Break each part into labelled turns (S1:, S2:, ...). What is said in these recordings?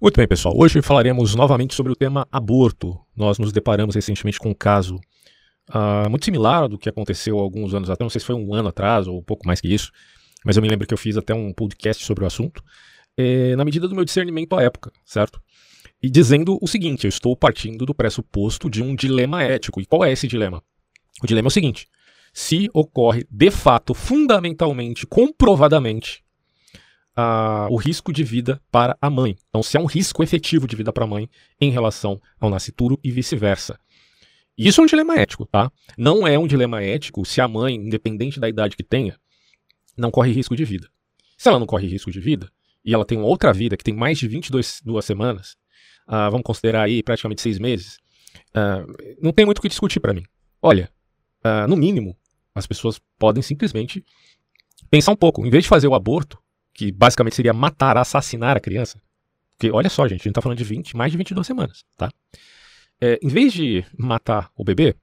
S1: Muito bem, pessoal. Hoje falaremos novamente sobre o tema aborto. Nós nos deparamos recentemente com um caso uh, muito similar do que aconteceu alguns anos atrás. Não sei se foi um ano atrás ou um pouco mais que isso, mas eu me lembro que eu fiz até um podcast sobre o assunto, eh, na medida do meu discernimento à época, certo? E dizendo o seguinte: eu estou partindo do pressuposto de um dilema ético. E qual é esse dilema? O dilema é o seguinte: se ocorre de fato, fundamentalmente, comprovadamente, uh, o risco de vida para a mãe. Então, se há um risco efetivo de vida para a mãe em relação ao nascituro e vice-versa. Isso é um dilema ético, tá? Não é um dilema ético se a mãe, independente da idade que tenha, não corre risco de vida. Se ela não corre risco de vida, e ela tem uma outra vida que tem mais de 22 duas semanas, uh, vamos considerar aí praticamente seis meses, uh, não tem muito o que discutir para mim. Olha, uh, no mínimo, as pessoas podem simplesmente pensar um pouco. Em vez de fazer o aborto, que basicamente seria matar, assassinar a criança. Porque olha só, gente, a gente está falando de 20, mais de 22 semanas, tá? É, em vez de matar o bebê,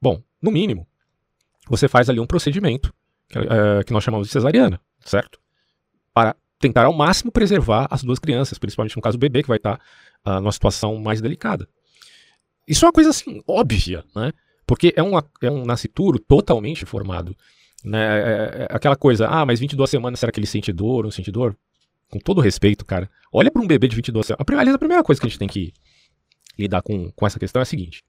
S1: bom, no mínimo, você faz ali um procedimento que, é, que nós chamamos de cesariana, certo? Para tentar ao máximo preservar as duas crianças, principalmente no caso do bebê, que vai estar tá, uh, numa situação mais delicada. Isso é uma coisa assim, óbvia, né? Porque é, uma, é um nascituro totalmente formado né? É, é, é aquela coisa, ah, mas 22 semanas, será que ele sente dor, não sente dor? Com todo respeito, cara. Olha para um bebê de 22 semanas. Aliás, a primeira coisa que a gente tem que lidar com, com essa questão é a seguinte.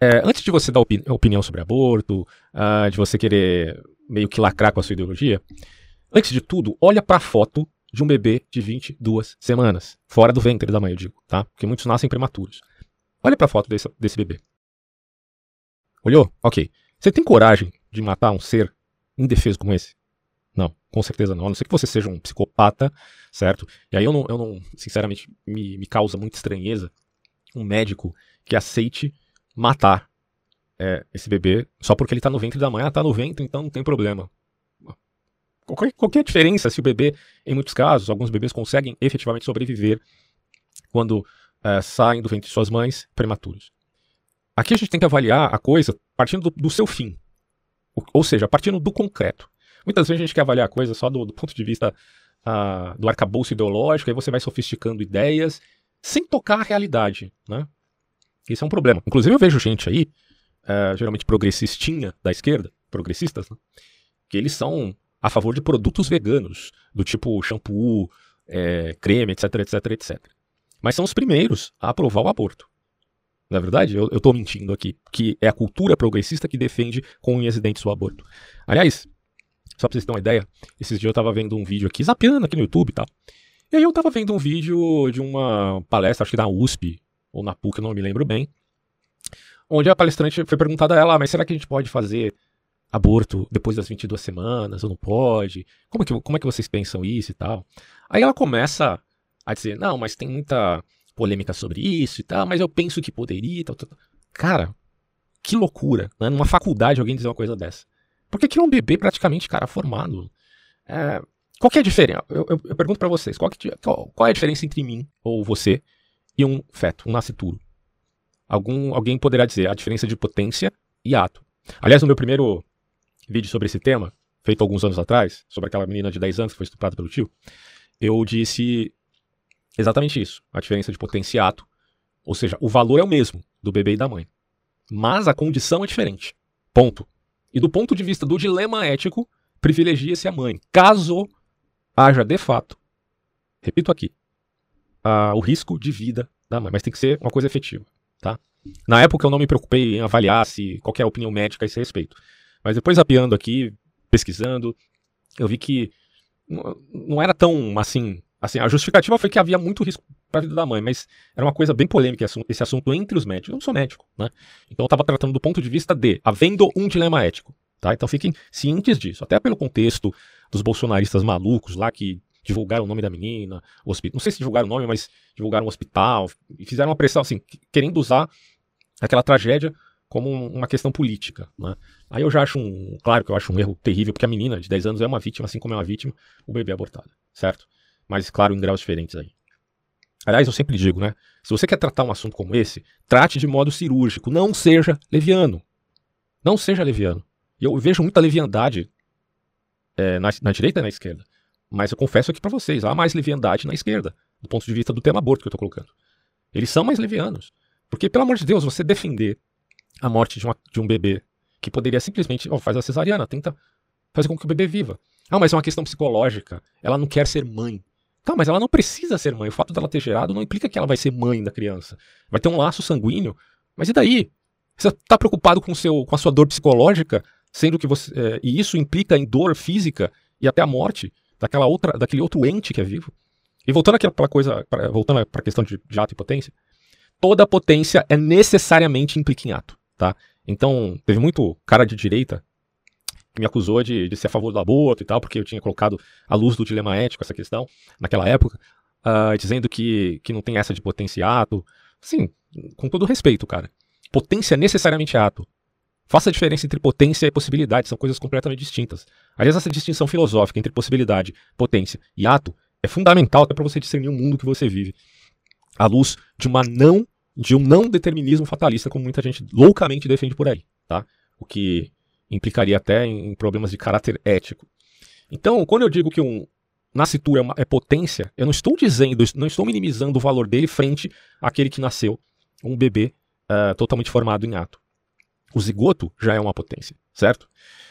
S1: É, antes de você dar opini opinião sobre aborto, uh, de você querer meio que lacrar com a sua ideologia, antes de tudo, olha para a foto de um bebê de 22 semanas, fora do ventre da mãe, eu digo, tá? Porque muitos nascem prematuros. Olha para a foto desse, desse bebê. Olhou? Ok. Você tem coragem de matar um ser indefeso como esse? Não, com certeza não. A não ser que você seja um psicopata, certo? E aí eu não, eu não sinceramente, me, me causa muita estranheza um médico que aceite matar é, esse bebê só porque ele tá no ventre da mãe. Ah, tá no ventre, então não tem problema. Qualquer, qualquer diferença se o bebê, em muitos casos, alguns bebês conseguem efetivamente sobreviver quando é, saem do ventre de suas mães prematuros. Aqui a gente tem que avaliar a coisa partindo do, do seu fim, ou seja, partindo do concreto. Muitas vezes a gente quer avaliar a coisa só do, do ponto de vista uh, do arcabouço ideológico, aí você vai sofisticando ideias sem tocar a realidade, né? Isso é um problema. Inclusive eu vejo gente aí, uh, geralmente progressistinha da esquerda, progressistas, né? que eles são a favor de produtos veganos, do tipo shampoo, é, creme, etc, etc, etc. Mas são os primeiros a aprovar o aborto. Na é verdade, eu, tô mentindo aqui, que é a cultura progressista que defende com unhas e dentes o aborto. Aliás, só pra vocês terem uma ideia, esses dias eu tava vendo um vídeo aqui, zapeando aqui no YouTube e tal. E aí eu tava vendo um vídeo de uma palestra, acho que da USP, ou na PUC, eu não me lembro bem, onde a palestrante foi perguntada a ela, ah, mas será que a gente pode fazer aborto depois das 22 semanas, ou não pode? Como é que, como é que vocês pensam isso e tal? Aí ela começa a dizer, não, mas tem muita polêmica sobre isso e tal, mas eu penso que poderia. Tal, tal. Cara, que loucura, né? Numa faculdade alguém dizer uma coisa dessa. Porque aquilo é um bebê praticamente, cara, formado. É, qual que é a diferença? Eu, eu, eu pergunto para vocês, qual, que, qual, qual, é a diferença entre mim ou você e um feto, um nascituro? Algum, alguém poderá dizer a diferença de potência e ato. Aliás, no meu primeiro vídeo sobre esse tema, feito alguns anos atrás, sobre aquela menina de 10 anos que foi estuprada pelo tio, eu disse Exatamente isso. A diferença de potenciato. Ou seja, o valor é o mesmo do bebê e da mãe. Mas a condição é diferente. Ponto. E do ponto de vista do dilema ético, privilegia-se a mãe. Caso haja de fato, repito aqui, a, o risco de vida da mãe. Mas tem que ser uma coisa efetiva. Tá? Na época eu não me preocupei em avaliar se qualquer opinião médica a esse respeito. Mas depois apiando aqui, pesquisando, eu vi que não era tão assim Assim, a justificativa foi que havia muito risco para a vida da mãe, mas era uma coisa bem polêmica esse assunto entre os médicos. Eu não sou médico, né? Então eu estava tratando do ponto de vista de havendo um dilema ético, tá? Então fiquem cientes disso, até pelo contexto dos bolsonaristas malucos lá que divulgaram o nome da menina, o hospital, não sei se divulgaram o nome, mas divulgaram o hospital e fizeram uma pressão assim, querendo usar aquela tragédia como uma questão política, né? Aí eu já acho um, claro que eu acho um erro terrível, porque a menina de 10 anos é uma vítima, assim como é uma vítima, o bebê abortado, certo? Mas claro, em graus diferentes aí. Aliás, eu sempre digo, né? Se você quer tratar um assunto como esse, trate de modo cirúrgico, não seja leviano. Não seja leviano. Eu vejo muita leviandade é, na, na, direita e na esquerda. Mas eu confesso aqui para vocês, há mais leviandade na esquerda. do ponto de vista do tema aborto que eu estou colocando. Eles são mais levianos. Porque, pelo amor de Deus, você defender a morte de, uma, de um bebê que poderia simplesmente, oh, faz a cesariana, tenta fazer com que o bebê viva. Ah, mas é uma questão psicológica. Ela não quer ser mãe. Tá, mas ela não precisa ser mãe. O fato dela ter gerado não implica que ela vai ser mãe da criança. Vai ter um laço sanguíneo. Mas e daí? Você está preocupado com, seu, com a sua dor psicológica, sendo que você. É, e isso implica em dor física e até a morte daquela outra, daquele outro ente que é vivo. E voltando àquela coisa, pra, voltando para a questão de, de ato e potência, toda potência é necessariamente implica em ato, tá? Então, teve muito cara de direita me acusou de, de ser a favor do aborto e tal, porque eu tinha colocado a luz do dilema ético essa questão naquela época, uh, dizendo que, que não tem essa de potência e ato. Sim, com todo respeito, cara. Potência é necessariamente ato. Faça a diferença entre potência e possibilidade, são coisas completamente distintas. Aliás, essa distinção filosófica entre possibilidade, potência e ato é fundamental até para você discernir o mundo que você vive. À luz de uma não de um não determinismo fatalista, como muita gente loucamente defende por aí, tá? O que implicaria até em problemas de caráter ético. Então, quando eu digo que um nascitura é, uma, é potência, eu não estou dizendo, não estou minimizando o valor dele frente àquele que nasceu, um bebê uh, totalmente formado em ato. O zigoto já é uma potência, certo?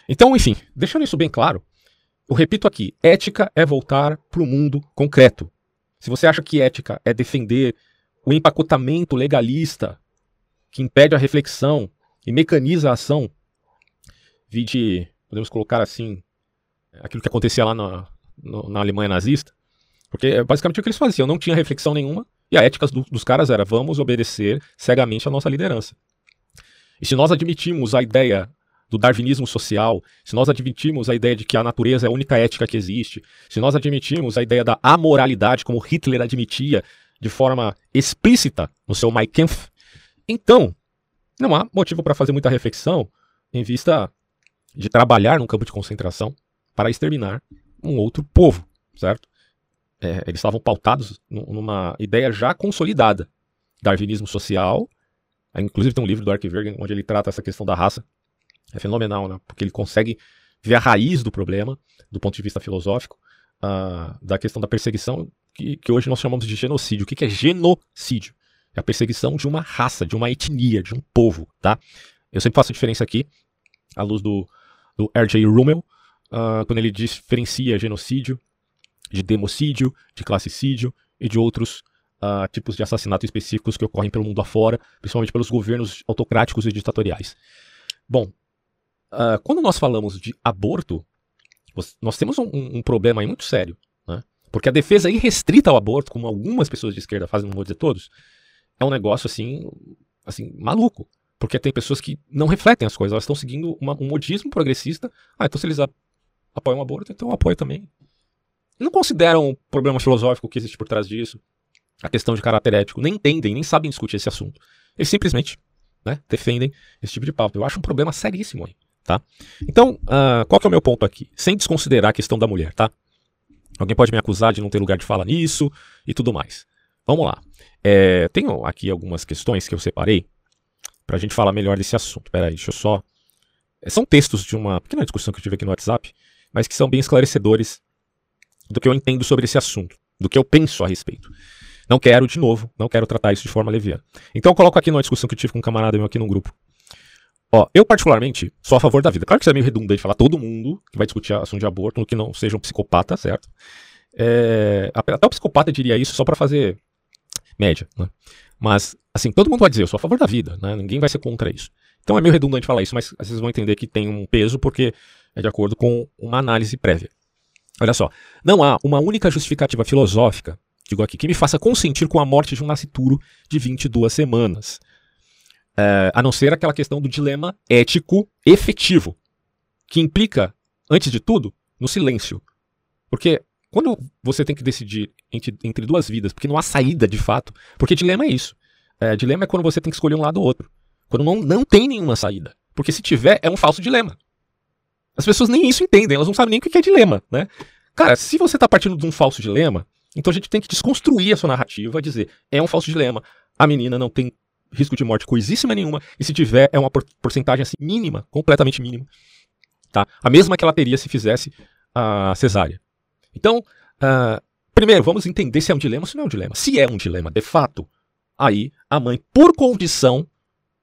S1: Então, enfim, deixando isso bem claro, eu repito aqui: ética é voltar para o mundo concreto. Se você acha que ética é defender o empacotamento legalista que impede a reflexão e mecaniza a ação, vide, podemos colocar assim, aquilo que acontecia lá na, na Alemanha nazista, porque é basicamente o que eles faziam, não tinha reflexão nenhuma, e a ética do, dos caras era vamos obedecer cegamente a nossa liderança. E se nós admitimos a ideia do darwinismo social, se nós admitimos a ideia de que a natureza é a única ética que existe, se nós admitimos a ideia da amoralidade, como Hitler admitia de forma explícita no seu Mein Kampf, então não há motivo para fazer muita reflexão em vista de trabalhar num campo de concentração para exterminar um outro povo, certo? É, eles estavam pautados numa ideia já consolidada. Darwinismo social, inclusive tem um livro do Arkivergen onde ele trata essa questão da raça. É fenomenal, né? Porque ele consegue ver a raiz do problema, do ponto de vista filosófico, uh, da questão da perseguição, que, que, hoje nós chamamos de genocídio. O que, que é genocídio? É a perseguição de uma raça, de uma etnia, de um povo, tá? Eu sempre faço a diferença aqui, à luz do, do R.J. Rummel, uh, quando ele diferencia genocídio de democídio, de classicídio e de outros uh, tipos de assassinato específicos que ocorrem pelo mundo afora, principalmente pelos governos autocráticos e ditatoriais. Bom, uh, quando nós falamos de aborto, nós temos um, um problema aí muito sério, né? porque a defesa irrestrita ao aborto, como algumas pessoas de esquerda fazem, não vou dizer todos, é um negócio assim, assim maluco. Porque tem pessoas que não refletem as coisas, elas estão seguindo uma, um modismo progressista. Ah, então se eles apoiam o aborto, então eu apoio também não consideram o problema filosófico que existe por trás disso, a questão de caráter ético, nem entendem, nem sabem discutir esse assunto. Eles simplesmente né, defendem esse tipo de pauta. Eu acho um problema seríssimo aí, tá? Então, uh, qual que é o meu ponto aqui? Sem desconsiderar a questão da mulher, tá? Alguém pode me acusar de não ter lugar de fala nisso e tudo mais. Vamos lá. É, tenho aqui algumas questões que eu separei para a gente falar melhor desse assunto. Peraí, deixa eu só. É, são textos de uma pequena discussão que eu tive aqui no WhatsApp, mas que são bem esclarecedores do que eu entendo sobre esse assunto, do que eu penso a respeito. Não quero, de novo, não quero tratar isso de forma leviana. Então eu coloco aqui numa discussão que eu tive com um camarada meu aqui no grupo. Ó, eu particularmente sou a favor da vida. Claro que isso é meio redundante falar todo mundo que vai discutir assunto de aborto, que não seja um psicopata, certo? É, até o psicopata diria isso só para fazer média, né? Mas, assim, todo mundo vai dizer, eu sou a favor da vida, né? Ninguém vai ser contra isso. Então é meio redundante falar isso, mas vocês vão entender que tem um peso porque é de acordo com uma análise prévia. Olha só, não há uma única justificativa filosófica, digo aqui, que me faça consentir com a morte de um nascituro de 22 semanas. É, a não ser aquela questão do dilema ético efetivo, que implica, antes de tudo, no silêncio. Porque quando você tem que decidir entre, entre duas vidas, porque não há saída de fato, porque dilema é isso. É, dilema é quando você tem que escolher um lado ou outro. Quando não, não tem nenhuma saída. Porque se tiver, é um falso dilema. As pessoas nem isso entendem, elas não sabem nem o que é dilema, né? Cara, se você está partindo de um falso dilema, então a gente tem que desconstruir a sua narrativa, dizer, é um falso dilema, a menina não tem risco de morte coisíssima nenhuma, e se tiver, é uma porcentagem assim, mínima, completamente mínima, tá? A mesma que ela teria se fizesse a cesárea. Então, uh, primeiro, vamos entender se é um dilema ou se não é um dilema. Se é um dilema, de fato, aí a mãe, por condição,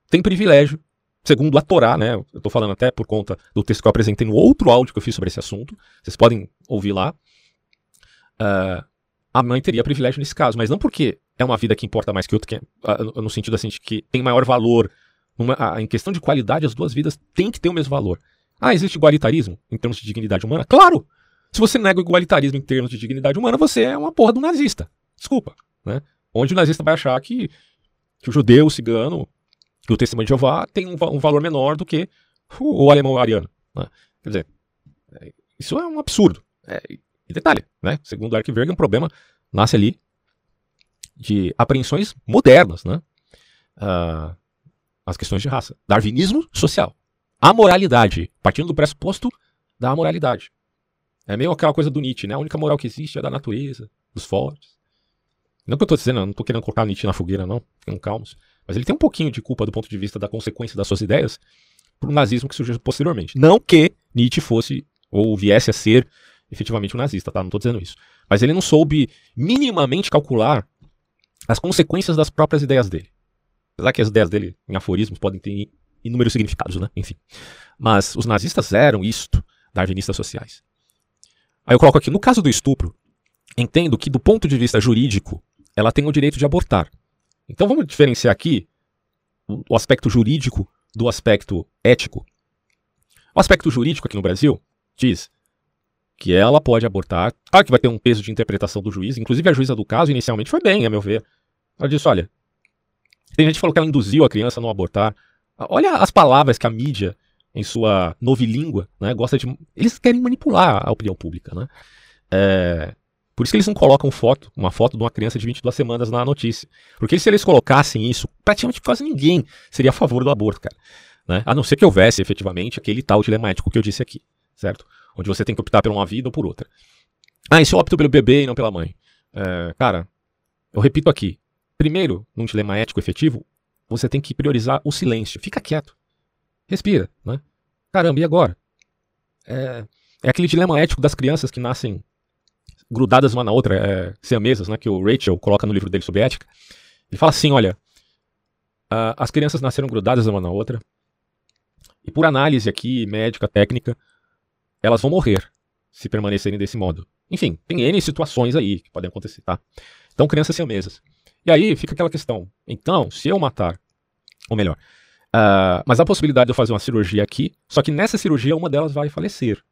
S1: tem privilégio, segundo a Torá, né? Eu estou falando até por conta do texto que eu apresentei no outro áudio que eu fiz sobre esse assunto. Vocês podem ouvir lá. Uh, a mãe teria privilégio nesse caso, mas não porque é uma vida que importa mais que outra, que uh, no sentido assim de que tem maior valor. Uh, em questão de qualidade, as duas vidas têm que ter o mesmo valor. Ah, existe igualitarismo em termos de dignidade humana? Claro! Se você nega o igualitarismo em termos de dignidade humana, você é uma porra do nazista. Desculpa. Né? Onde o nazista vai achar que, que o judeu, o cigano, que o testemunho de Jeová tem um, um valor menor do que o, o alemão ariano. Né? Quer dizer, é, isso é um absurdo. É, e detalhe, né? segundo Arquiverga, um problema nasce ali de apreensões modernas, né? Uh, as questões de raça. Darwinismo social. A moralidade, partindo do pressuposto da moralidade. É meio aquela coisa do Nietzsche, né? A única moral que existe é da natureza, dos fortes. Não que eu estou dizendo, eu não estou querendo colocar Nietzsche na fogueira, não. Fiquem calmos. Mas ele tem um pouquinho de culpa do ponto de vista da consequência das suas ideias para o nazismo que surgiu posteriormente. Não que Nietzsche fosse ou viesse a ser efetivamente um nazista, tá? Não estou dizendo isso. Mas ele não soube minimamente calcular as consequências das próprias ideias dele. Apesar que as ideias dele em aforismos podem ter inúmeros significados, né? Enfim. Mas os nazistas eram isto, darwinistas sociais. Aí eu coloco aqui, no caso do estupro, entendo que do ponto de vista jurídico, ela tem o direito de abortar. Então vamos diferenciar aqui o aspecto jurídico do aspecto ético. O aspecto jurídico aqui no Brasil diz que ela pode abortar. Claro que vai ter um peso de interpretação do juiz. Inclusive, a juíza do caso inicialmente foi bem, a meu ver. Ela disse: olha, tem gente que falou que ela induziu a criança a não abortar. Olha as palavras que a mídia, em sua novilíngua, né, gosta de. Eles querem manipular a opinião pública. Né? É, por isso que eles não colocam foto, uma foto de uma criança de 22 semanas na notícia. Porque se eles colocassem isso, praticamente quase ninguém seria a favor do aborto, cara. Né? A não ser que houvesse efetivamente aquele tal dilema ético que eu disse aqui, certo? Onde você tem que optar por uma vida ou por outra. Ah, e se eu opto pelo bebê e não pela mãe? É, cara, eu repito aqui. Primeiro, num dilema ético efetivo, você tem que priorizar o silêncio. Fica quieto. Respira, né? Caramba, e agora? É, é aquele dilema ético das crianças que nascem grudadas uma na outra, é, siamesas, né, que o Rachel coloca no livro dele sobre ética. Ele fala assim, olha, as crianças nasceram grudadas uma na outra, e por análise aqui, médica, técnica, elas vão morrer se permanecerem desse modo. Enfim, tem N situações aí que podem acontecer, tá? Então, crianças siamesas. E aí fica aquela questão. Então, se eu matar, ou melhor, uh, mas a possibilidade de eu fazer uma cirurgia aqui, só que nessa cirurgia uma delas vai falecer.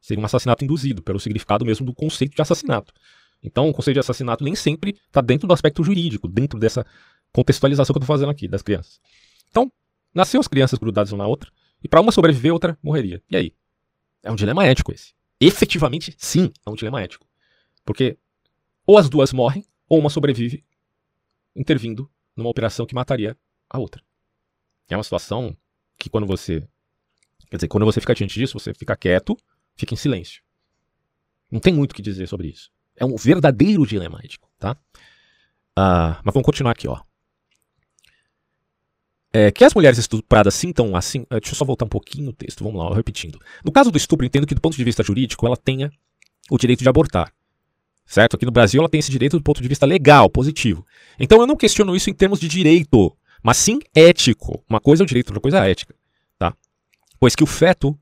S1: Seria um assassinato induzido, pelo significado mesmo do conceito de assassinato. Então, o conceito de assassinato nem sempre está dentro do aspecto jurídico, dentro dessa contextualização que eu estou fazendo aqui das crianças. Então, nasceu as crianças grudadas uma na outra, e para uma sobreviver, outra morreria. E aí? É um dilema ético esse. Efetivamente, sim, é um dilema ético. Porque ou as duas morrem, ou uma sobrevive, intervindo numa operação que mataria a outra. É uma situação que quando você. Quer dizer, quando você fica diante disso, você fica quieto fica em silêncio. Não tem muito o que dizer sobre isso. É um verdadeiro dilema ético, tá? Ah, mas vamos continuar aqui, ó. É, que as mulheres estupradas sintam assim. Eh, deixa eu só voltar um pouquinho o texto, vamos lá, repetindo. No caso do estupro, entendo que do ponto de vista jurídico ela tenha o direito de abortar. Certo? Aqui no Brasil ela tem esse direito do ponto de vista legal, positivo. Então eu não questiono isso em termos de direito, mas sim ético. Uma coisa é o direito, outra coisa é a ética. Tá? Pois que o feto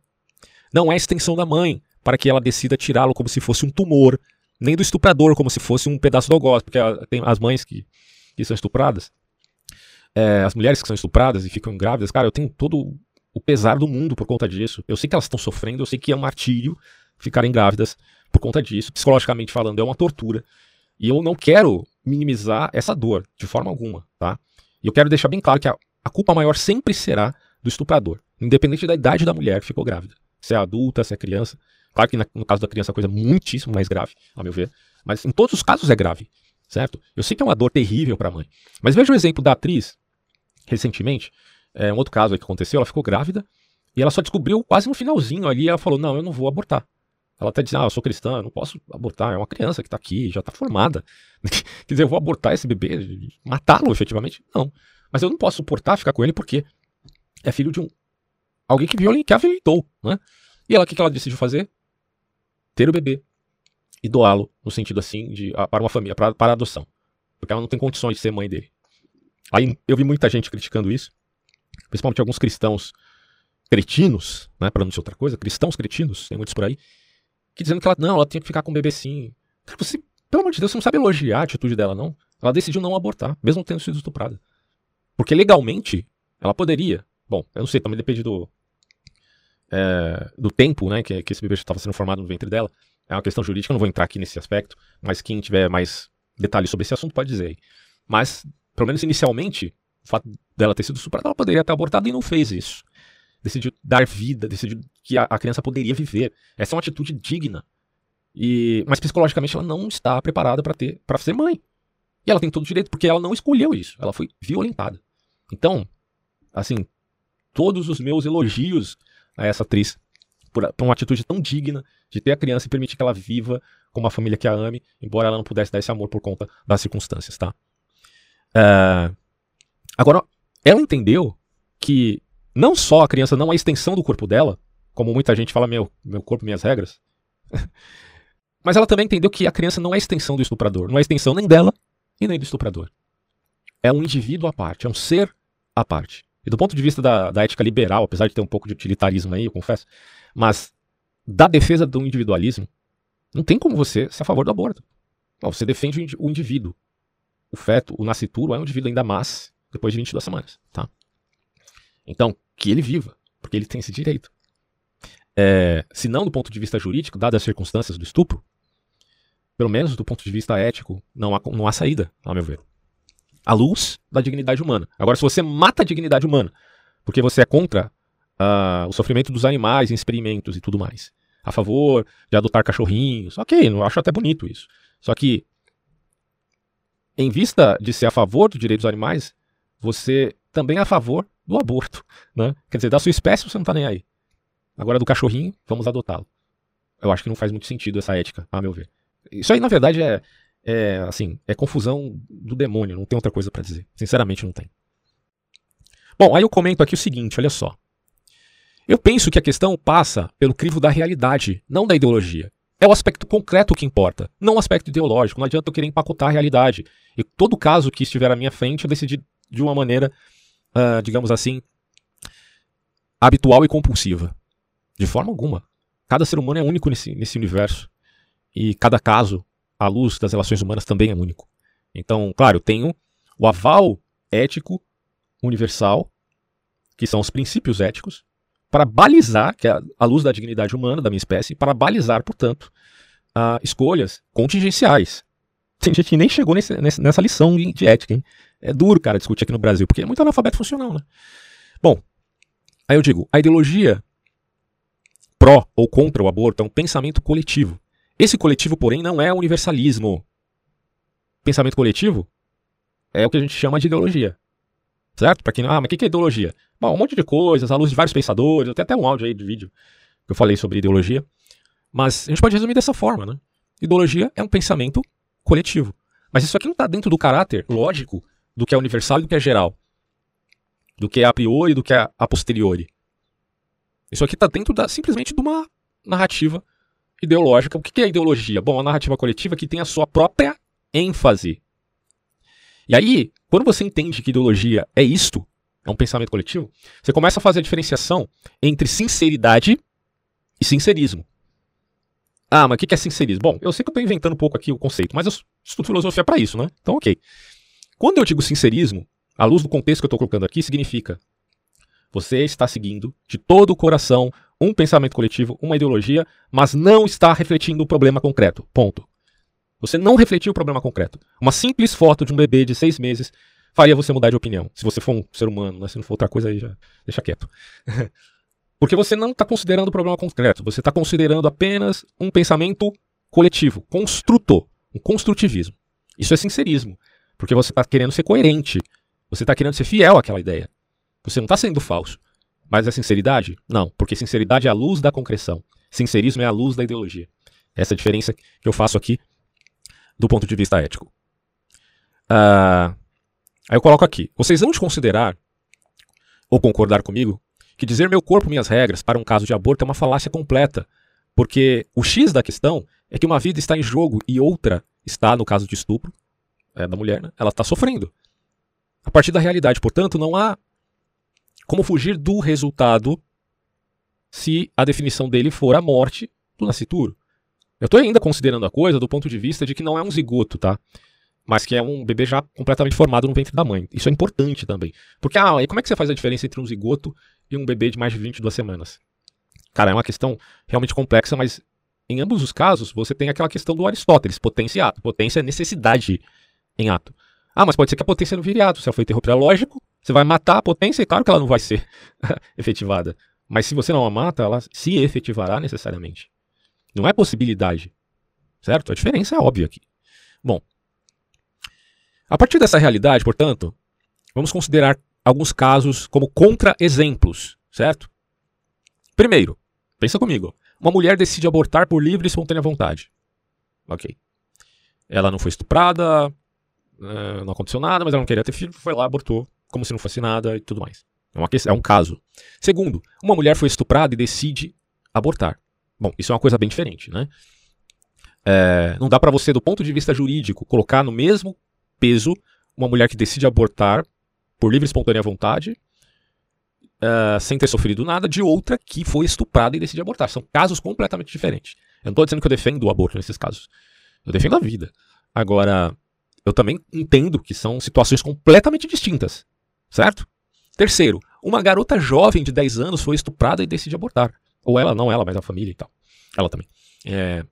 S1: não é extensão da mãe, para que ela decida tirá-lo como se fosse um tumor, nem do estuprador como se fosse um pedaço do algoz, porque tem as mães que, que são estupradas, é, as mulheres que são estupradas e ficam grávidas, cara, eu tenho todo o pesar do mundo por conta disso. Eu sei que elas estão sofrendo, eu sei que é um martírio ficarem grávidas por conta disso. Psicologicamente falando, é uma tortura. E eu não quero minimizar essa dor de forma alguma, tá? E eu quero deixar bem claro que a, a culpa maior sempre será do estuprador, independente da idade da mulher que ficou grávida se é adulta, se é criança. Claro que no caso da criança é coisa muitíssimo mais grave, a meu ver. Mas em todos os casos é grave, certo? Eu sei que é uma dor terrível para a mãe. Mas veja o exemplo da atriz, recentemente, é um outro caso que aconteceu, ela ficou grávida e ela só descobriu quase no finalzinho ali, ela falou, não, eu não vou abortar. Ela até diz, ah, eu sou cristã, eu não posso abortar, é uma criança que está aqui, já está formada. Quer dizer, eu vou abortar esse bebê, matá-lo efetivamente? Não. Mas eu não posso suportar ficar com ele porque é filho de um alguém que, violent, que a violentou, né? E ela, o que, que ela decidiu fazer? Ter o bebê. e doá-lo no sentido assim de para uma família, para, para adoção, porque ela não tem condições de ser mãe dele. Aí eu vi muita gente criticando isso, principalmente alguns cristãos cretinos, né, para não dizer outra coisa, cristãos cretinos, tem muitos por aí, que dizendo que ela não, ela tinha que ficar com o bebê sim. Você, pelo amor de Deus, você não sabe elogiar a atitude dela, não. Ela decidiu não abortar, mesmo tendo sido estuprada. Porque legalmente, ela poderia. Bom, eu não sei, também depende do, é, do tempo né, que, que esse bebê estava sendo formado no ventre dela. É uma questão jurídica, eu não vou entrar aqui nesse aspecto, mas quem tiver mais detalhes sobre esse assunto pode dizer aí. Mas, pelo menos inicialmente, o fato dela ter sido estuprada, ela poderia ter abortado e não fez isso. Decidiu dar vida, decidiu que a, a criança poderia viver. Essa é uma atitude digna. E, mas psicologicamente ela não está preparada para ter para ser mãe. E ela tem todo o direito, porque ela não escolheu isso. Ela foi violentada. Então, assim, todos os meus elogios a essa atriz por, por, uma atitude tão digna de ter a criança e permitir que ela viva com uma família que a ame, embora ela não pudesse dar esse amor por conta das circunstâncias, tá? Uh, agora, ela entendeu que não só a criança não é a extensão do corpo dela, como muita gente fala, meu, meu corpo, minhas regras, mas ela também entendeu que a criança não é a extensão do estuprador, não é a extensão nem dela, e nem do estuprador. É um indivíduo à parte, é um ser à parte. E do ponto de vista da, da ética liberal, apesar de ter um pouco de utilitarismo aí, eu confesso, mas da defesa do individualismo, não tem como você ser a favor do aborto. Não, você defende o indivíduo. O feto, o nascituro é um indivíduo ainda mais depois de 22 semanas, tá? Então, que ele viva, porque ele tem esse direito. É, se não do ponto de vista jurídico, dadas as circunstâncias do estupro, pelo menos do ponto de vista ético, não há, não há saída, a meu ver. A luz da dignidade humana. Agora, se você mata a dignidade humana porque você é contra uh, o sofrimento dos animais em experimentos e tudo mais, a favor de adotar cachorrinhos, ok, eu acho até bonito isso. Só que, em vista de ser a favor dos direitos dos animais, você também é a favor do aborto. Né? Quer dizer, da sua espécie você não está nem aí. Agora, do cachorrinho, vamos adotá-lo. Eu acho que não faz muito sentido essa ética, a meu ver. Isso aí, na verdade, é, é assim, é confusão do demônio, não tem outra coisa para dizer. Sinceramente, não tem. Bom, aí eu comento aqui o seguinte, olha só. Eu penso que a questão passa pelo crivo da realidade, não da ideologia. É o aspecto concreto que importa, não o aspecto ideológico. Não adianta eu querer empacotar a realidade. E todo caso que estiver à minha frente, eu decidi de uma maneira, uh, digamos assim, habitual e compulsiva. De forma alguma. Cada ser humano é único nesse, nesse universo. E cada caso, à luz das relações humanas, também é único. Então, claro, eu tenho o aval ético universal, que são os princípios éticos, para balizar, que é a luz da dignidade humana da minha espécie, para balizar, portanto, uh, escolhas contingenciais. Tem gente que nem chegou nesse, nessa lição de, ética, hein? É duro, cara, discutir aqui no Brasil, porque é muito analfabeto funcional, né? Bom, aí eu digo, a ideologia pró ou contra o aborto é um pensamento coletivo. Esse coletivo, porém, não é universalismo. Pensamento coletivo é o que a gente chama de ideologia. Certo? Para quem ah, mas o que é ideologia? Bom, um monte de coisas, à luz de vários pensadores, tem até um áudio aí de vídeo que eu falei sobre ideologia. Mas a gente pode resumir dessa forma, né? Ideologia é um pensamento coletivo. Mas isso aqui não está dentro do caráter lógico do que é universal e do que é geral. Do que é a priori e do que é a posteriori. Isso aqui está dentro da, simplesmente de uma narrativa ideológica. O que é ideologia? Bom, a narrativa coletiva que tem a sua própria ênfase. E aí, quando você entende que ideologia é isto, é um pensamento coletivo, você começa a fazer a diferenciação entre sinceridade e sincerismo. Ah, mas o que é sincerismo? Bom, eu sei que eu estou inventando um pouco aqui o conceito, mas eu estudo filosofia para isso, né? Então, ok. Quando eu digo sincerismo, à luz do contexto que eu estou colocando aqui, significa você está seguindo de todo o coração um pensamento coletivo, uma ideologia, mas não está refletindo o problema concreto. Ponto. Você não refletiu o problema concreto. Uma simples foto de um bebê de seis meses faria você mudar de opinião. Se você for um ser humano, né? se não for outra coisa aí, já deixa quieto. Porque você não está considerando o problema concreto. Você está considerando apenas um pensamento coletivo, construtor, um construtivismo. Isso é sincerismo. Porque você está querendo ser coerente. Você está querendo ser fiel àquela ideia. Você não está sendo falso. Mas é sinceridade? Não, porque sinceridade é a luz da concreção. Sincerismo é a luz da ideologia. Essa é a diferença que eu faço aqui do ponto de vista ético. Uh, aí eu coloco aqui. Vocês vão considerar ou concordar comigo que dizer meu corpo, minhas regras para um caso de aborto é uma falácia completa, Porque o X da questão é que uma vida está em jogo e outra está, no caso de estupro é, da mulher, né? ela está sofrendo. A partir da realidade, portanto, não há como fugir do resultado se a definição dele for a morte do nascituro. Eu estou ainda considerando a coisa do ponto de vista de que não é um zigoto, tá? Mas que é um bebê já completamente formado no ventre da mãe. Isso é importante também. Porque, ah, e como é que você faz a diferença entre um zigoto e um bebê de mais de 22 semanas? Cara, é uma questão realmente complexa, mas em ambos os casos você tem aquela questão do Aristóteles, potência. Potência é necessidade em ato. Ah, mas pode ser que a potência não vire ato. Se ela for interrompida, é lógico, você vai matar a potência e claro que ela não vai ser efetivada. Mas se você não a mata, ela se efetivará necessariamente. Não é possibilidade. Certo? A diferença é óbvia aqui. Bom, a partir dessa realidade, portanto, vamos considerar alguns casos como contra-exemplos, certo? Primeiro, pensa comigo. Uma mulher decide abortar por livre e espontânea vontade. Ok. Ela não foi estuprada, eh, não aconteceu nada, mas ela não queria ter filho, foi lá, abortou, como se não fosse nada e tudo mais. É, uma, é um caso. Segundo, uma mulher foi estuprada e decide abortar. Bom, isso é uma coisa bem diferente, né? É, não dá para você, do ponto de vista jurídico, colocar no mesmo peso uma mulher que decide abortar por livre e espontânea vontade, uh, sem ter sofrido nada, de outra que foi estuprada e decide abortar. São casos completamente diferentes. Eu não estou dizendo que eu defendo o aborto nesses casos. Eu defendo a vida. Agora, eu também entendo que são situações completamente distintas. Certo? Terceiro, uma garota jovem de 10 anos foi estuprada e decide abortar. Ou ela, não ela, mas a família e tal. Ela também. É...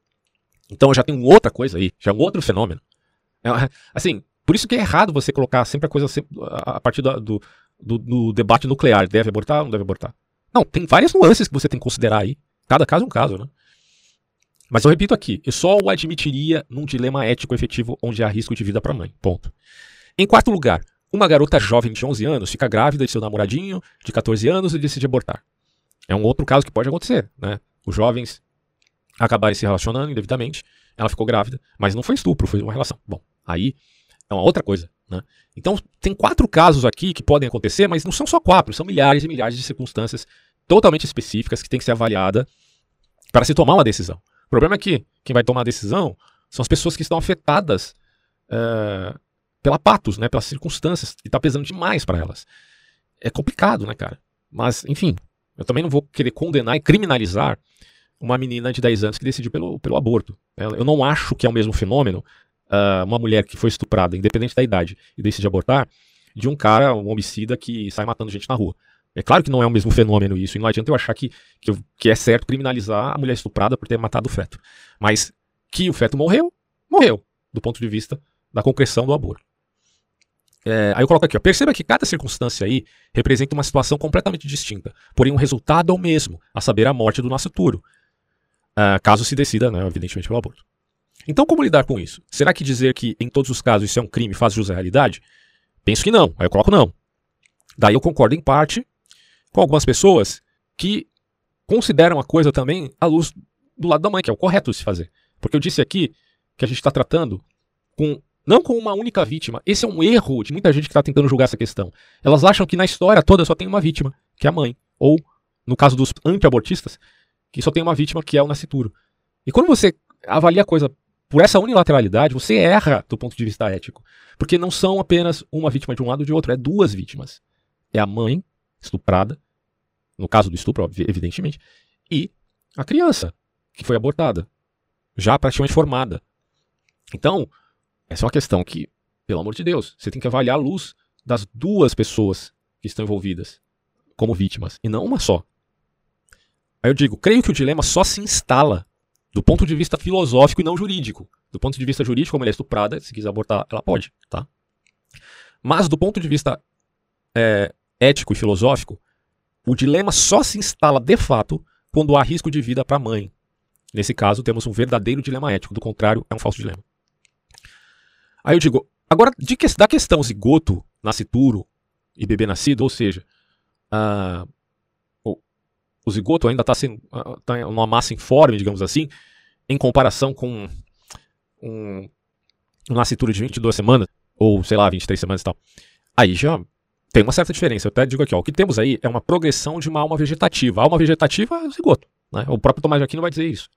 S1: Então já tem outra coisa aí, já é um outro fenômeno. É, assim, por isso que é errado você colocar sempre a coisa a partir do, do, do, do debate nuclear. Deve abortar ou não deve abortar? Não, tem várias nuances que você tem que considerar aí. Cada caso é um caso, né? Mas eu repito aqui, eu só o admitiria num dilema ético efetivo onde há risco de vida para a mãe. Ponto. Em quarto lugar, uma garota jovem de 11 anos fica grávida de seu namoradinho de 14 anos e decide abortar. É um outro caso que pode acontecer, né? Os jovens acabarem se relacionando indevidamente, ela ficou grávida, mas não foi estupro, foi uma relação. Bom, aí é uma outra coisa, né? Então, tem quatro casos aqui que podem acontecer, mas não são só quatro, são milhares e milhares de circunstâncias totalmente específicas que tem que ser avaliada para se tomar uma decisão. O problema é que quem vai tomar a decisão são as pessoas que estão afetadas uh, pela patos, né, pelas circunstâncias, e está pesando demais para elas. É complicado, né, cara? Mas, enfim, eu também não vou querer condenar e criminalizar uma menina de 10 anos que decidiu pelo, pelo aborto. Eu não acho que é o mesmo fenômeno uh, uma mulher que foi estuprada, independente da idade, e decide abortar, de um cara, um homicida que sai matando gente na rua. É claro que não é o mesmo fenômeno isso, e não adianta eu achar que, que, que é certo criminalizar a mulher estuprada por ter matado o feto. Mas que o feto morreu, morreu, do ponto de vista da concreção do aborto. É, aí eu coloco aqui, ó, perceba que cada circunstância aí representa uma situação completamente distinta, porém o um resultado é o mesmo, a saber, a morte do nascituro, uh, caso se decida, né, evidentemente, pelo aborto. Então, como lidar com isso? Será que dizer que em todos os casos isso é um crime faz jus à realidade? Penso que não, aí eu coloco não. Daí eu concordo em parte com algumas pessoas que consideram a coisa também à luz do lado da mãe, que é o correto de se fazer. Porque eu disse aqui que a gente está tratando com não com uma única vítima. Esse é um erro de muita gente que está tentando julgar essa questão. Elas acham que na história toda só tem uma vítima, que é a mãe. Ou, no caso dos anti-abortistas, que só tem uma vítima, que é o nascituro. E quando você avalia a coisa por essa unilateralidade, você erra do ponto de vista ético. Porque não são apenas uma vítima de um lado ou de outro, é duas vítimas. É a mãe estuprada, no caso do estupro, evidentemente, e a criança, que foi abortada, já praticamente formada. Então, essa é uma questão que, pelo amor de Deus, você tem que avaliar a luz das duas pessoas que estão envolvidas como vítimas, e não uma só. Aí eu digo, creio que o dilema só se instala do ponto de vista filosófico e não jurídico. Do ponto de vista jurídico, como ela é estuprada, se quiser abortar, ela pode, tá? Mas do ponto de vista é, ético e filosófico, o dilema só se instala de fato quando há risco de vida para a mãe. Nesse caso, temos um verdadeiro dilema ético, do contrário, é um falso dilema. Aí eu digo, agora, de que, da questão zigoto, nascituro e bebê nascido, ou seja, uh, o, o, zigoto ainda está tá numa massa informe, digamos assim, em comparação com um, um nascituro de 22 semanas, ou sei lá, 23 semanas e tal. Aí já tem uma certa diferença. Eu até digo aqui, ó, o que temos aí é uma progressão de uma alma vegetativa. A alma vegetativa é zigoto. Né? O próprio Tomás de Aquino vai dizer isso.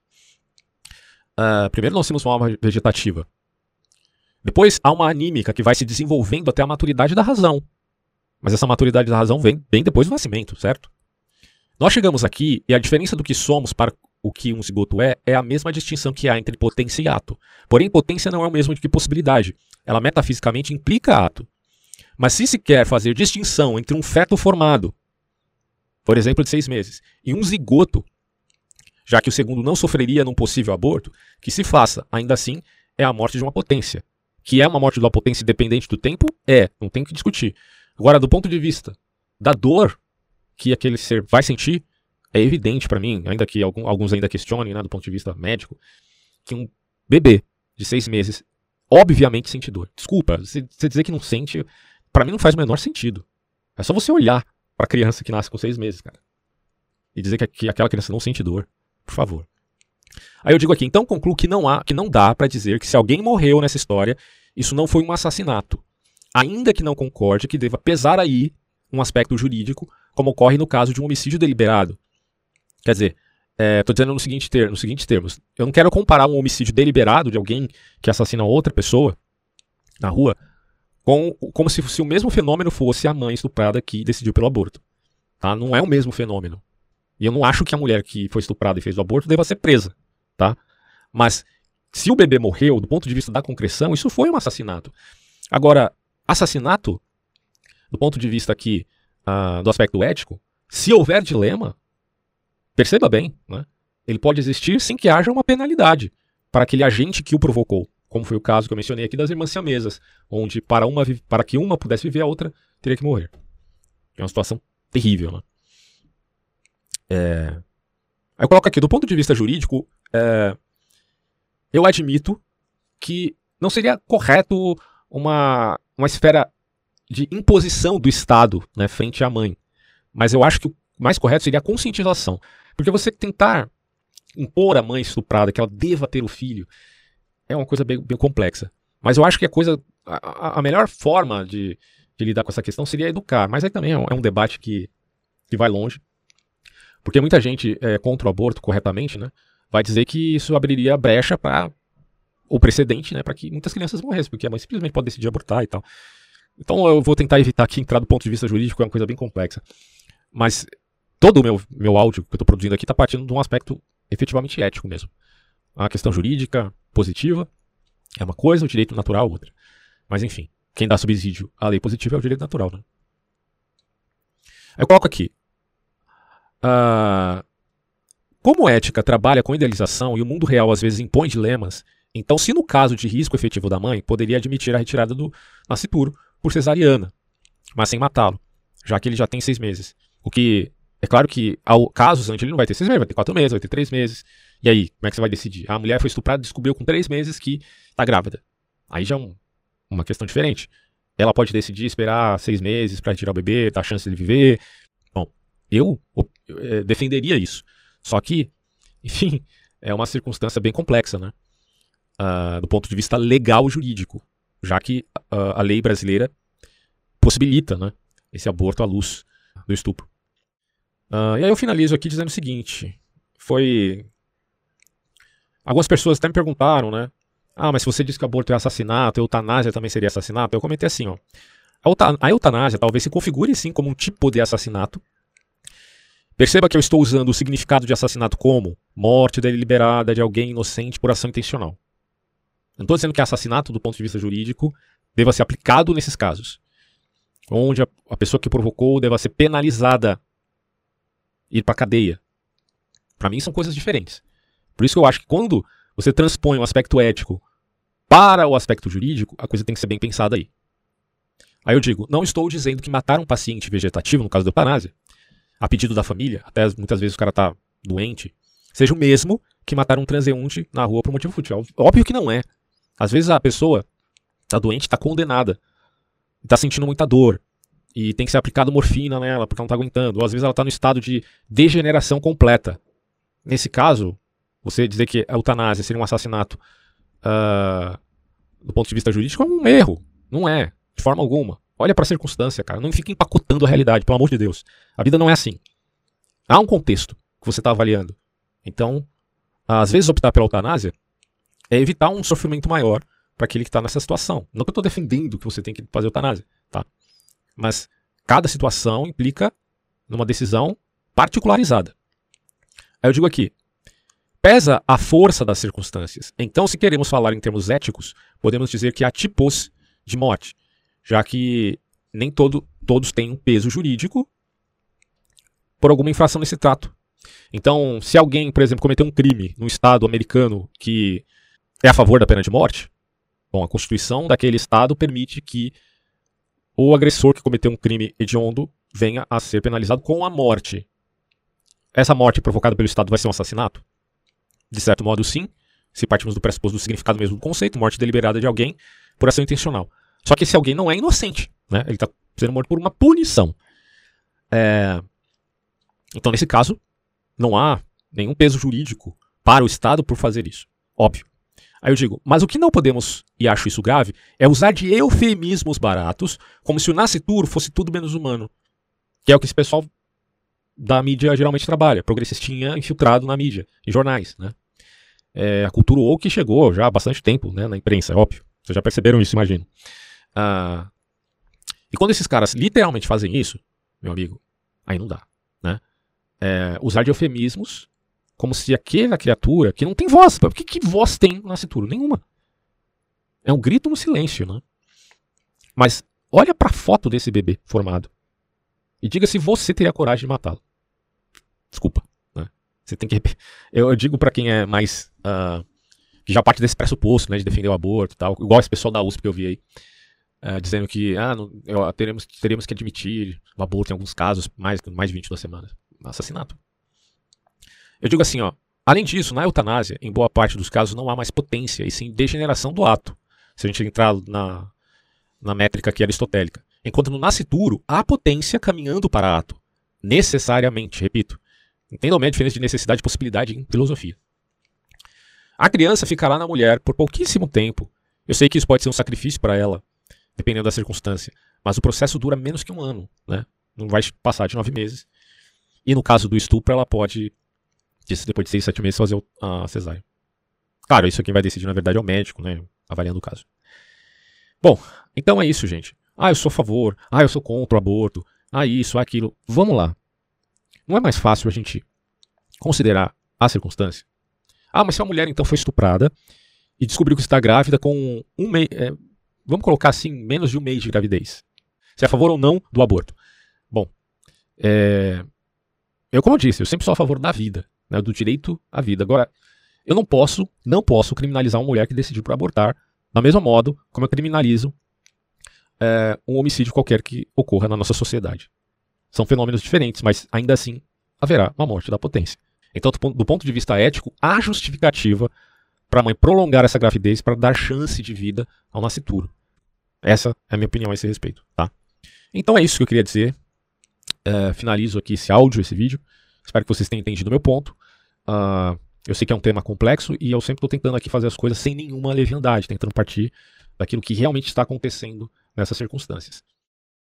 S1: Uh, primeiro nós temos uma alma vegetativa. Depois há uma anímica que vai se desenvolvendo até a maturidade da razão. Mas essa maturidade da razão vem bem depois do nascimento, certo? Nós chegamos aqui e a diferença do que somos para o que um zigoto é é a mesma distinção que há entre potência e ato. Porém, potência não é o mesmo que possibilidade. Ela metafisicamente implica ato. Mas se se quer fazer distinção entre um feto formado, por exemplo, de seis meses, e um zigoto, já que o segundo não sofreria num possível aborto, que se faça, ainda assim, é a morte de uma potência. Que é uma morte de uma potência independente do tempo? É, não tem que discutir. Agora, do ponto de vista da dor que aquele ser vai sentir, é evidente para mim, ainda que alguns ainda questionem, né, do ponto de vista médico, que um bebê de seis meses obviamente sente dor. Desculpa, você dizer que não sente, para mim não faz o menor sentido. É só você olhar para a criança que nasce com seis meses, cara. E dizer que, que aquela criança não sente dor. Por favor. Aí eu digo aqui, então concluo que não há, que não dá para dizer que se alguém morreu nessa história, isso não foi um assassinato. Ainda que não concorde que deva pesar aí um aspecto jurídico, como ocorre no caso de um homicídio deliberado. Quer dizer, estou é, dizendo no seguinte ter, nos seguintes termos: eu não quero comparar um homicídio deliberado de alguém que assassina outra pessoa na rua com, como se, se o mesmo fenômeno fosse a mãe estuprada que decidiu pelo aborto. Tá? Não é o mesmo fenômeno. E eu não acho que a mulher que foi estuprada e fez o aborto deva ser presa. Tá? Mas se o bebê morreu, do ponto de vista da concreção, isso foi um assassinato. Agora, assassinato, do ponto de vista aqui uh, do aspecto ético, se houver dilema, perceba bem, né? ele pode existir sem que haja uma penalidade para aquele agente que o provocou como foi o caso que eu mencionei aqui das irmãs siamesas, onde para, uma, para que uma pudesse viver, a outra teria que morrer. É uma situação terrível. Né? É... Aí eu coloco aqui, do ponto de vista jurídico, é... eu admito que não seria correto uma, uma esfera de imposição do Estado né, frente à mãe. Mas eu acho que o mais correto seria a conscientização. Porque você tentar impor à mãe estuprada que ela deva ter o filho, é uma coisa bem, bem complexa. Mas eu acho que a coisa. A, a melhor forma de, de, lidar com essa questão seria educar. Mas aí também é um, é um debate que, que vai longe. Porque muita gente é contra o aborto corretamente, né? Vai dizer que isso abriria brecha para o precedente, né? Para que muitas crianças morressem, porque a mãe simplesmente pode decidir abortar e tal. Então eu vou tentar evitar aqui entrar do ponto de vista jurídico, é uma coisa bem complexa. Mas todo o meu, meu áudio que eu estou produzindo aqui está partindo de um aspecto efetivamente ético mesmo. A questão jurídica, positiva é uma coisa, o direito natural é outra. Mas enfim, quem dá subsídio à lei positiva é o direito natural. Né? Eu coloco aqui. Uh, como ética trabalha com idealização e o mundo real às vezes impõe dilemas, então, se no caso de risco efetivo da mãe, poderia admitir a retirada do nascituro por cesariana, mas sem matá-lo, já que ele já tem seis meses. O que é claro que, ao casos antes, ele não vai ter seis meses, vai ter quatro meses, vai ter três meses. E aí, como é que você vai decidir? A mulher foi estuprada descobriu com três meses que está grávida. Aí já é um, uma questão diferente. Ela pode decidir esperar seis meses para retirar o bebê, dar chance de viver. Bom, eu, eu é, defenderia isso. Só que, enfim, é uma circunstância bem complexa, né? Uh, do ponto de vista legal jurídico, já que uh, a lei brasileira possibilita né, esse aborto à luz do estupro. Uh, e aí eu finalizo aqui dizendo o seguinte: foi Algumas pessoas até me perguntaram, né? Ah, mas se você diz que aborto é assassinato, eutanásia também seria assassinato, eu comentei assim, ó. A eutanásia talvez se configure sim como um tipo de assassinato. Perceba que eu estou usando o significado de assassinato como morte deliberada de alguém inocente por ação intencional. não estou dizendo que assassinato, do ponto de vista jurídico, deva ser aplicado nesses casos. Onde a, a pessoa que provocou deva ser penalizada, ir para cadeia. Para mim são coisas diferentes. Por isso que eu acho que quando você transpõe o aspecto ético para o aspecto jurídico, a coisa tem que ser bem pensada aí. Aí eu digo, não estou dizendo que matar um paciente vegetativo, no caso da eutanásia, a pedido da família, até muitas vezes o cara está doente, seja o mesmo que matar um transeunte na rua por motivo fútil. Óbvio que não é. Às vezes a pessoa está doente, está condenada, está sentindo muita dor, e tem que ser aplicado morfina nela porque ela não está aguentando. Ou às vezes ela está no estado de degeneração completa. Nesse caso, você dizer que a eutanásia seria um assassinato uh, do ponto de vista jurídico é um erro. Não é, de forma alguma. Olha para a circunstância, cara. Não fique empacotando a realidade, pelo amor de Deus. A vida não é assim. Há um contexto que você está avaliando. Então, às vezes optar pela eutanásia é evitar um sofrimento maior para aquele que está nessa situação. Não que eu estou defendendo que você tem que fazer eutanásia, tá? Mas cada situação implica numa decisão particularizada. Aí eu digo aqui, pesa a força das circunstâncias. Então, se queremos falar em termos éticos, podemos dizer que há tipos de morte, já que nem todo, todos têm um peso jurídico por alguma infração nesse trato. Então, se alguém, por exemplo, cometeu um crime no Estado americano que é a favor da pena de morte, bom, a Constituição daquele Estado permite que o agressor que cometeu um crime hediondo venha a ser penalizado com a morte. Essa morte provocada pelo Estado vai ser um assassinato? De certo modo, sim, se partimos do pressuposto do significado mesmo do conceito, morte deliberada de alguém por ação intencional. Só que esse alguém não é inocente, né? ele está sendo morto por uma punição. É... Então, nesse caso, não há nenhum peso jurídico para o Estado por fazer isso. Óbvio. Aí eu digo, mas o que não podemos, e acho isso grave, é usar de eufemismos baratos, como se o nascituro fosse tudo menos humano. Que é o que esse pessoal da mídia geralmente trabalha, progressistinha infiltrado na mídia, em jornais, né? É, a cultura woke chegou já há bastante tempo né, na imprensa, é óbvio. Vocês já perceberam isso, imagino. Ah, e quando esses caras literalmente fazem isso, meu amigo, aí não dá. Né? É, usar de eufemismos como se aquela criatura que não tem voz. Por que, que voz tem na cintura? Nenhuma. É um grito no silêncio, né? Mas olha para a foto desse bebê formado e diga se você teria coragem de matá-lo. Desculpa. Né? Você tem que. Eu, digo para quem é mais. Uh, que já parte desse pressuposto, né, de defender o aborto e tal, igual esse pessoal da USP que eu vi aí, uh, dizendo que ah, não, eu, teremos, teremos que admitir o aborto em alguns casos, mais, mais de 22 semanas. Assassinato. Eu digo assim, ó, além disso, na eutanásia, em boa parte dos casos, não há mais potência, e sim degeneração do ato. Se a gente entrar na, na métrica aqui aristotélica. Enquanto no nascituro, há potência caminhando para ato. Necessariamente, repito. Entendam a diferença de necessidade e possibilidade em filosofia. A criança ficará na mulher por pouquíssimo tempo. Eu sei que isso pode ser um sacrifício para ela, dependendo da circunstância. Mas o processo dura menos que um ano, né? Não vai passar de nove meses. E no caso do estupro, ela pode depois de seis, sete meses, fazer a cesárea. Claro, isso quem vai decidir, na verdade, é o médico, né? Avaliando o caso. Bom, então é isso, gente. Ah, eu sou a favor. Ah, eu sou contra o aborto. Ah, isso, aquilo. Vamos lá. Não é mais fácil a gente considerar a circunstância? Ah, mas se uma mulher então foi estuprada e descobriu que está grávida com um mês. É, vamos colocar assim, menos de um mês de gravidez. Se é a favor ou não do aborto. Bom, é, eu, como eu disse, eu sempre sou a favor da vida né, do direito à vida. Agora, eu não posso, não posso criminalizar uma mulher que decidiu por abortar, da mesma modo como eu criminalizo é, um homicídio qualquer que ocorra na nossa sociedade. São fenômenos diferentes, mas ainda assim haverá uma morte da potência. Então, do ponto de vista ético, há justificativa para a mãe prolongar essa gravidez para dar chance de vida ao nascituro. Essa é a minha opinião a esse respeito, tá? Então é isso que eu queria dizer. É, finalizo aqui esse áudio, esse vídeo. Espero que vocês tenham entendido o meu ponto. Uh, eu sei que é um tema complexo e eu sempre estou tentando aqui fazer as coisas sem nenhuma leviandade, tentando partir daquilo que realmente está acontecendo nessas circunstâncias.